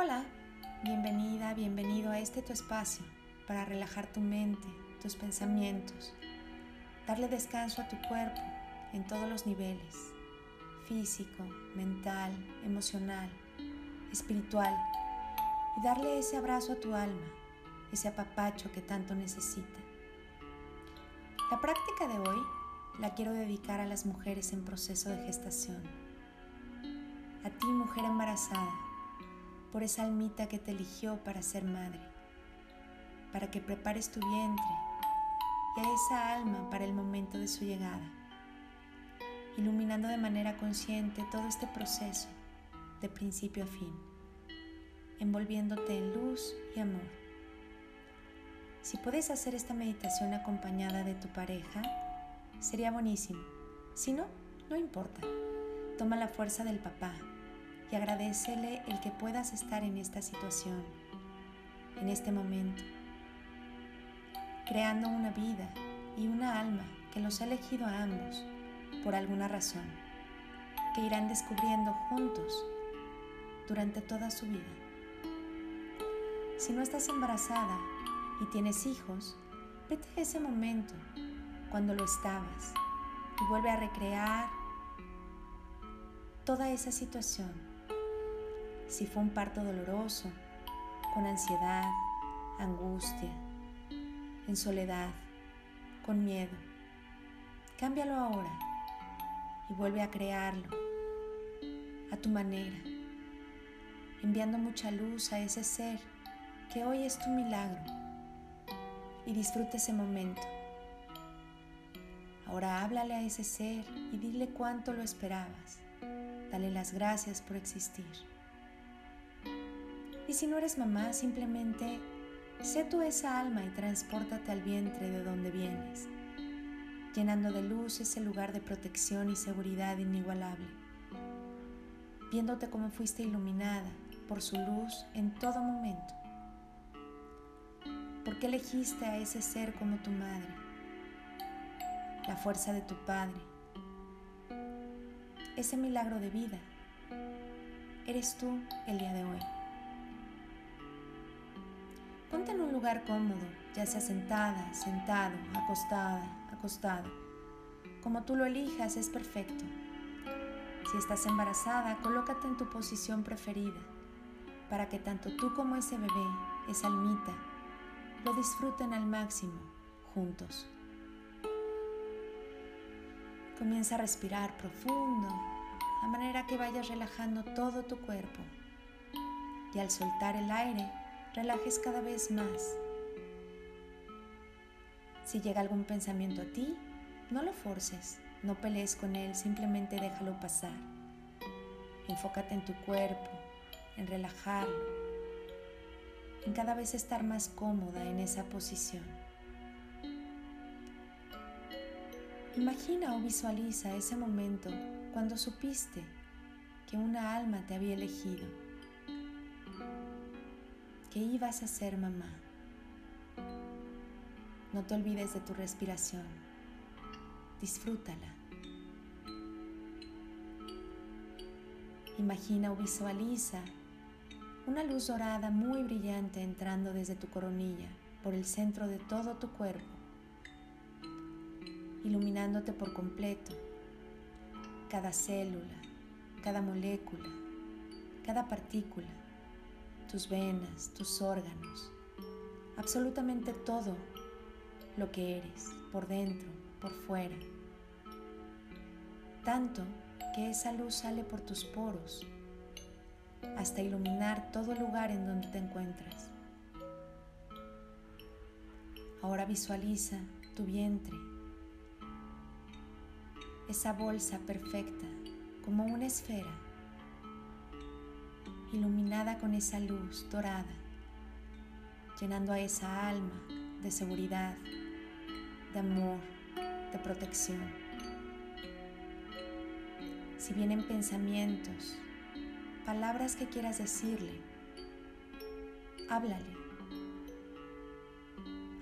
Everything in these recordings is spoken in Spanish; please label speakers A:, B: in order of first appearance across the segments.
A: Hola, bienvenida, bienvenido a este tu espacio para relajar tu mente, tus pensamientos, darle descanso a tu cuerpo en todos los niveles, físico, mental, emocional, espiritual, y darle ese abrazo a tu alma, ese apapacho que tanto necesita. La práctica de hoy la quiero dedicar a las mujeres en proceso de gestación. A ti, mujer embarazada, por esa almita que te eligió para ser madre, para que prepares tu vientre y a esa alma para el momento de su llegada, iluminando de manera consciente todo este proceso de principio a fin, envolviéndote en luz y amor. Si puedes hacer esta meditación acompañada de tu pareja, sería buenísimo. Si no, no importa. Toma la fuerza del papá, y agradecele el que puedas estar en esta situación, en este momento, creando una vida y una alma que los ha elegido a ambos por alguna razón, que irán descubriendo juntos durante toda su vida. Si no estás embarazada y tienes hijos, vete a ese momento cuando lo estabas y vuelve a recrear toda esa situación si fue un parto doloroso, con ansiedad, angustia, en soledad, con miedo. Cámbialo ahora y vuelve a crearlo a tu manera, enviando mucha luz a ese ser que hoy es tu milagro y disfruta ese momento. Ahora háblale a ese ser y dile cuánto lo esperabas. Dale las gracias por existir. Y si no eres mamá, simplemente sé tú esa alma y transpórtate al vientre de donde vienes, llenando de luz ese lugar de protección y seguridad inigualable, viéndote como fuiste iluminada por su luz en todo momento. ¿Por qué elegiste a ese ser como tu madre? La fuerza de tu padre. Ese milagro de vida. Eres tú el día de hoy. Ponte en un lugar cómodo, ya sea sentada, sentado, acostada, acostado. Como tú lo elijas es perfecto. Si estás embarazada, colócate en tu posición preferida para que tanto tú como ese bebé, esa almita, lo disfruten al máximo juntos. Comienza a respirar profundo, a manera que vayas relajando todo tu cuerpo. Y al soltar el aire, relajes cada vez más. Si llega algún pensamiento a ti, no lo forces, no pelees con él, simplemente déjalo pasar. Enfócate en tu cuerpo, en relajarlo, en cada vez estar más cómoda en esa posición. Imagina o visualiza ese momento cuando supiste que una alma te había elegido que ibas a ser mamá. No te olvides de tu respiración. Disfrútala. Imagina o visualiza una luz dorada muy brillante entrando desde tu coronilla por el centro de todo tu cuerpo, iluminándote por completo, cada célula, cada molécula, cada partícula tus venas, tus órganos, absolutamente todo lo que eres, por dentro, por fuera. Tanto que esa luz sale por tus poros hasta iluminar todo lugar en donde te encuentras. Ahora visualiza tu vientre, esa bolsa perfecta como una esfera iluminada con esa luz dorada, llenando a esa alma de seguridad, de amor, de protección. Si vienen pensamientos, palabras que quieras decirle, háblale.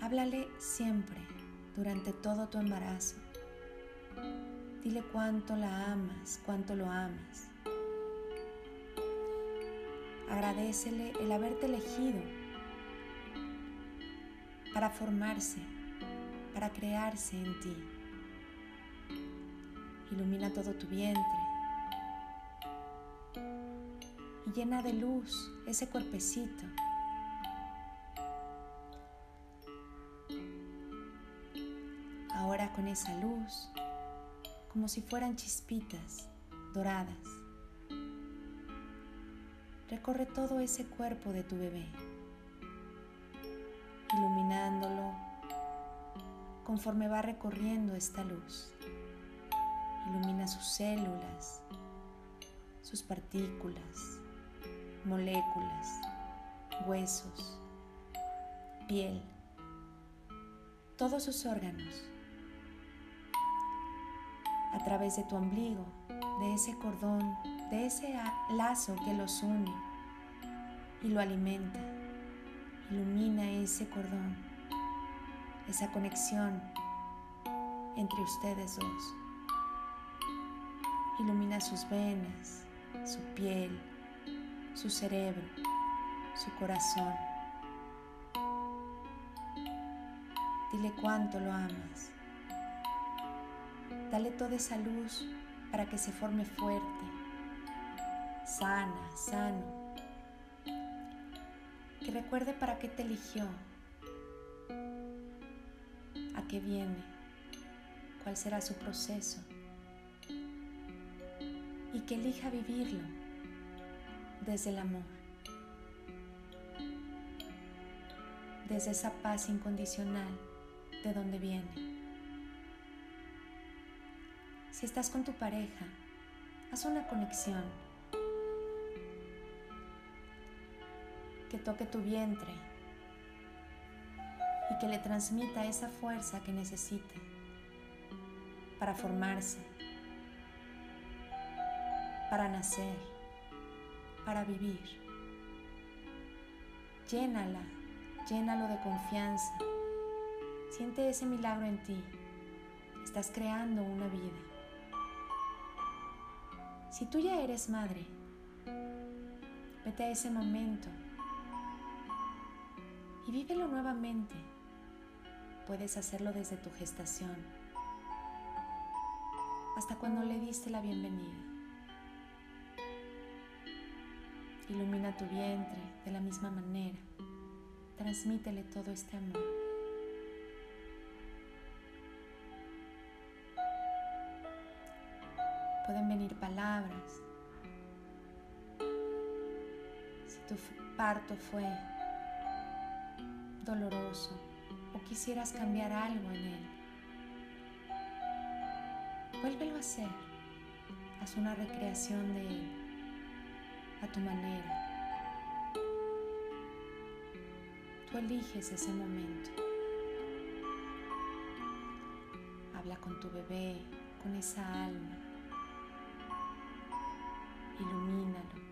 A: Háblale siempre, durante todo tu embarazo. Dile cuánto la amas, cuánto lo amas Agradecele el haberte elegido para formarse, para crearse en ti. Ilumina todo tu vientre y llena de luz ese cuerpecito. Ahora con esa luz, como si fueran chispitas doradas, recorre todo ese cuerpo de tu bebé, iluminándolo conforme va recorriendo esta luz. Ilumina sus células, sus partículas, moléculas, huesos, piel, todos sus órganos. A través de tu ombligo, de ese cordón, de ese lazo que los une y lo alimenta. Ilumina ese cordón, esa conexión entre ustedes dos. Ilumina sus venas, su piel, su cerebro, su corazón. Dile cuánto lo amas. Dale toda esa luz para que se forme fuerte, sana, sano. Que recuerde para qué te eligió, a qué viene, cuál será su proceso. Y que elija vivirlo desde el amor, desde esa paz incondicional de donde viene. Si estás con tu pareja, haz una conexión que toque tu vientre y que le transmita esa fuerza que necesita para formarse, para nacer, para vivir. Llénala, llénalo de confianza. Siente ese milagro en ti. Estás creando una vida. Si tú ya eres madre, vete a ese momento y vívelo nuevamente. Puedes hacerlo desde tu gestación, hasta cuando le diste la bienvenida. Ilumina tu vientre de la misma manera. Transmítele todo este amor. Pueden venir palabras. Si tu parto fue doloroso o quisieras cambiar algo en él, vuélvelo a hacer. Haz una recreación de él a tu manera. Tú eliges ese momento. Habla con tu bebé, con esa alma. Ilumínalo.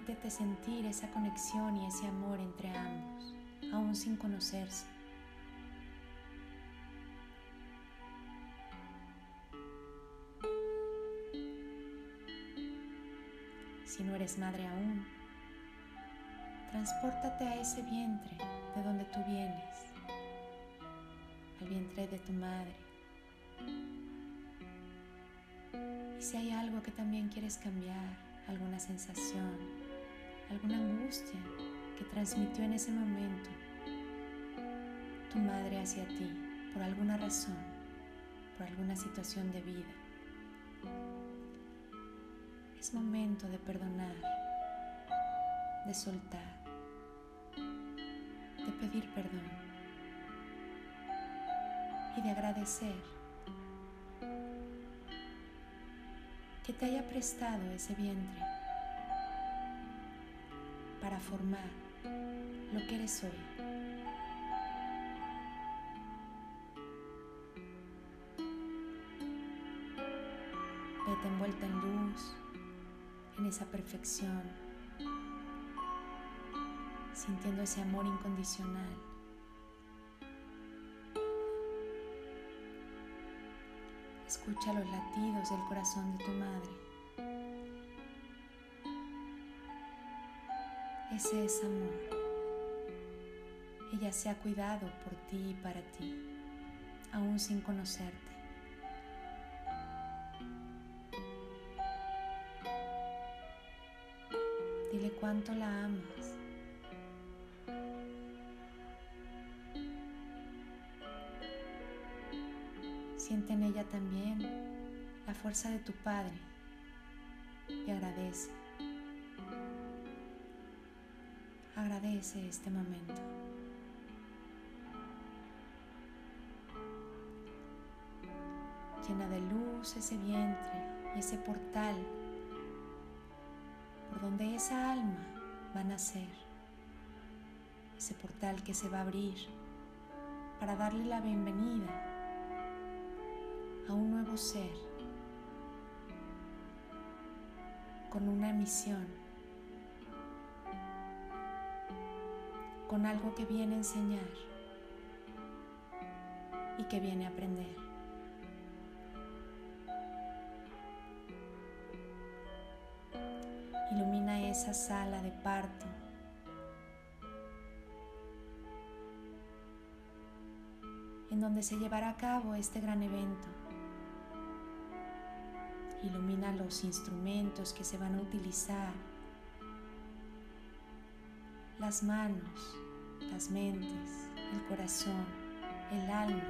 A: Permítete sentir esa conexión y ese amor entre ambos, aún sin conocerse. Si no eres madre aún, transpórtate a ese vientre de donde tú vienes, al vientre de tu madre. Y si hay algo que también quieres cambiar, alguna sensación, alguna angustia que transmitió en ese momento tu madre hacia ti por alguna razón, por alguna situación de vida. Es momento de perdonar, de soltar, de pedir perdón y de agradecer que te haya prestado ese vientre para formar lo que eres hoy. Vete envuelta en luz, en esa perfección, sintiendo ese amor incondicional. Escucha los latidos del corazón de tu madre. Ese es amor. Ella se ha cuidado por ti y para ti, aún sin conocerte. Dile cuánto la amas. Siente en ella también la fuerza de tu Padre y agradece. Agradece este momento. Llena de luz ese vientre y ese portal por donde esa alma va a nacer. Ese portal que se va a abrir para darle la bienvenida a un nuevo ser con una misión, con algo que viene a enseñar y que viene a aprender. Ilumina esa sala de parto. en donde se llevará a cabo este gran evento. Ilumina los instrumentos que se van a utilizar, las manos, las mentes, el corazón, el alma,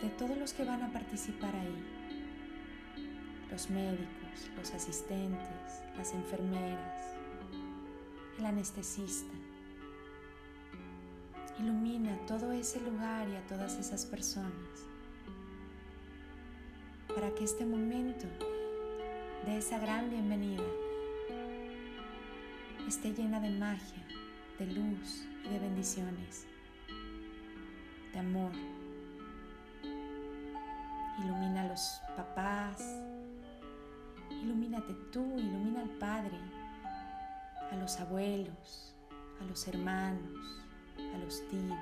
A: de todos los que van a participar ahí, los médicos, los asistentes, las enfermeras, el anestesista. Ilumina todo ese lugar y a todas esas personas para que este momento de esa gran bienvenida esté llena de magia, de luz y de bendiciones, de amor. Ilumina a los papás, ilumínate tú, ilumina al Padre, a los abuelos, a los hermanos, a los tíos,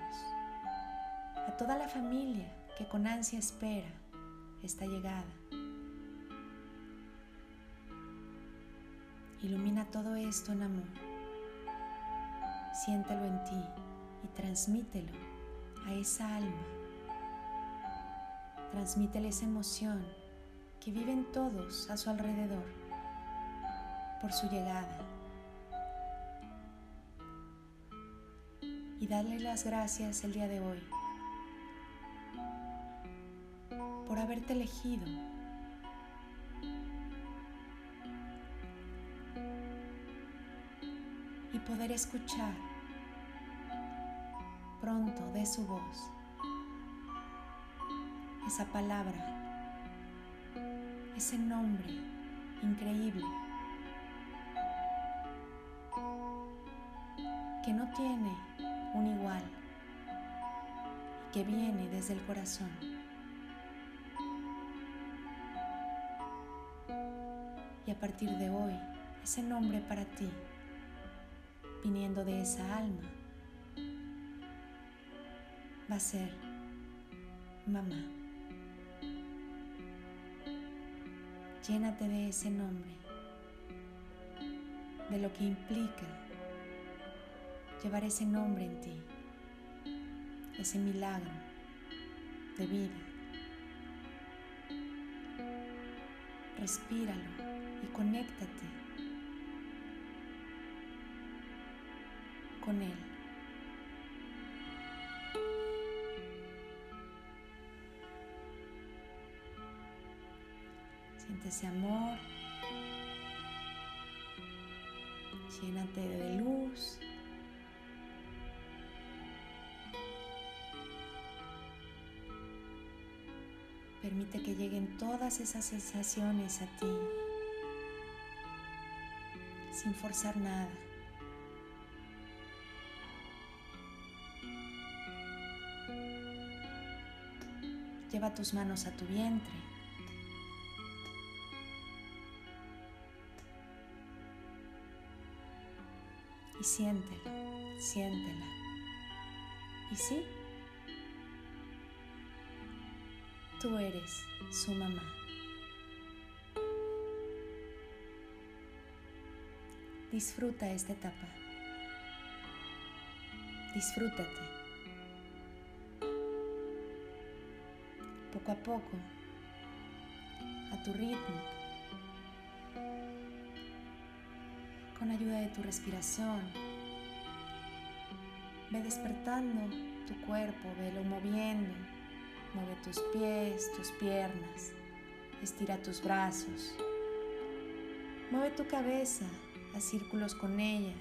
A: a toda la familia que con ansia espera esta llegada. Ilumina todo esto en amor. Siéntelo en ti y transmítelo a esa alma. Transmítele esa emoción que viven todos a su alrededor por su llegada. Y darle las gracias el día de hoy por haberte elegido. Poder escuchar pronto de su voz esa palabra, ese nombre increíble que no tiene un igual y que viene desde el corazón. Y a partir de hoy, ese nombre para ti, viniendo de esa alma, va a ser mamá. Llénate de ese nombre, de lo que implica llevar ese nombre en ti, ese milagro de vida. Respíralo y conéctate con Él. Siente ese amor, llénate de luz. Permite que lleguen todas esas sensaciones a ti sin forzar nada. Lleva tus manos a tu vientre. Y siéntela, siéntela. ¿Y sí? Tú eres su mamá. Disfruta esta etapa. Disfrútate. Poco a poco, a tu ritmo, con ayuda de tu respiración, ve despertando tu cuerpo, velo moviendo Mueve tus pies, tus piernas. Estira tus brazos. Mueve tu cabeza a círculos con ella.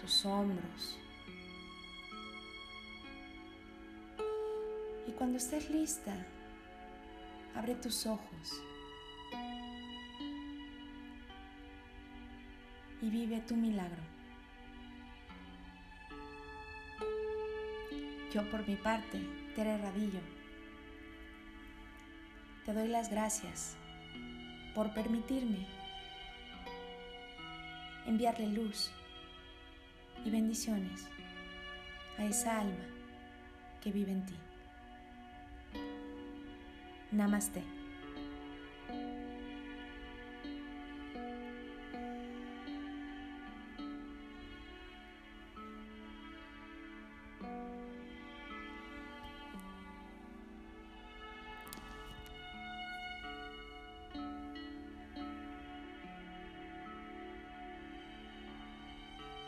A: Tus hombros. Cuando estés lista, abre tus ojos. Y vive tu milagro. Yo por mi parte, Tere Radillo, te doy las gracias por permitirme enviarle luz y bendiciones a esa alma que vive en ti. Namaste.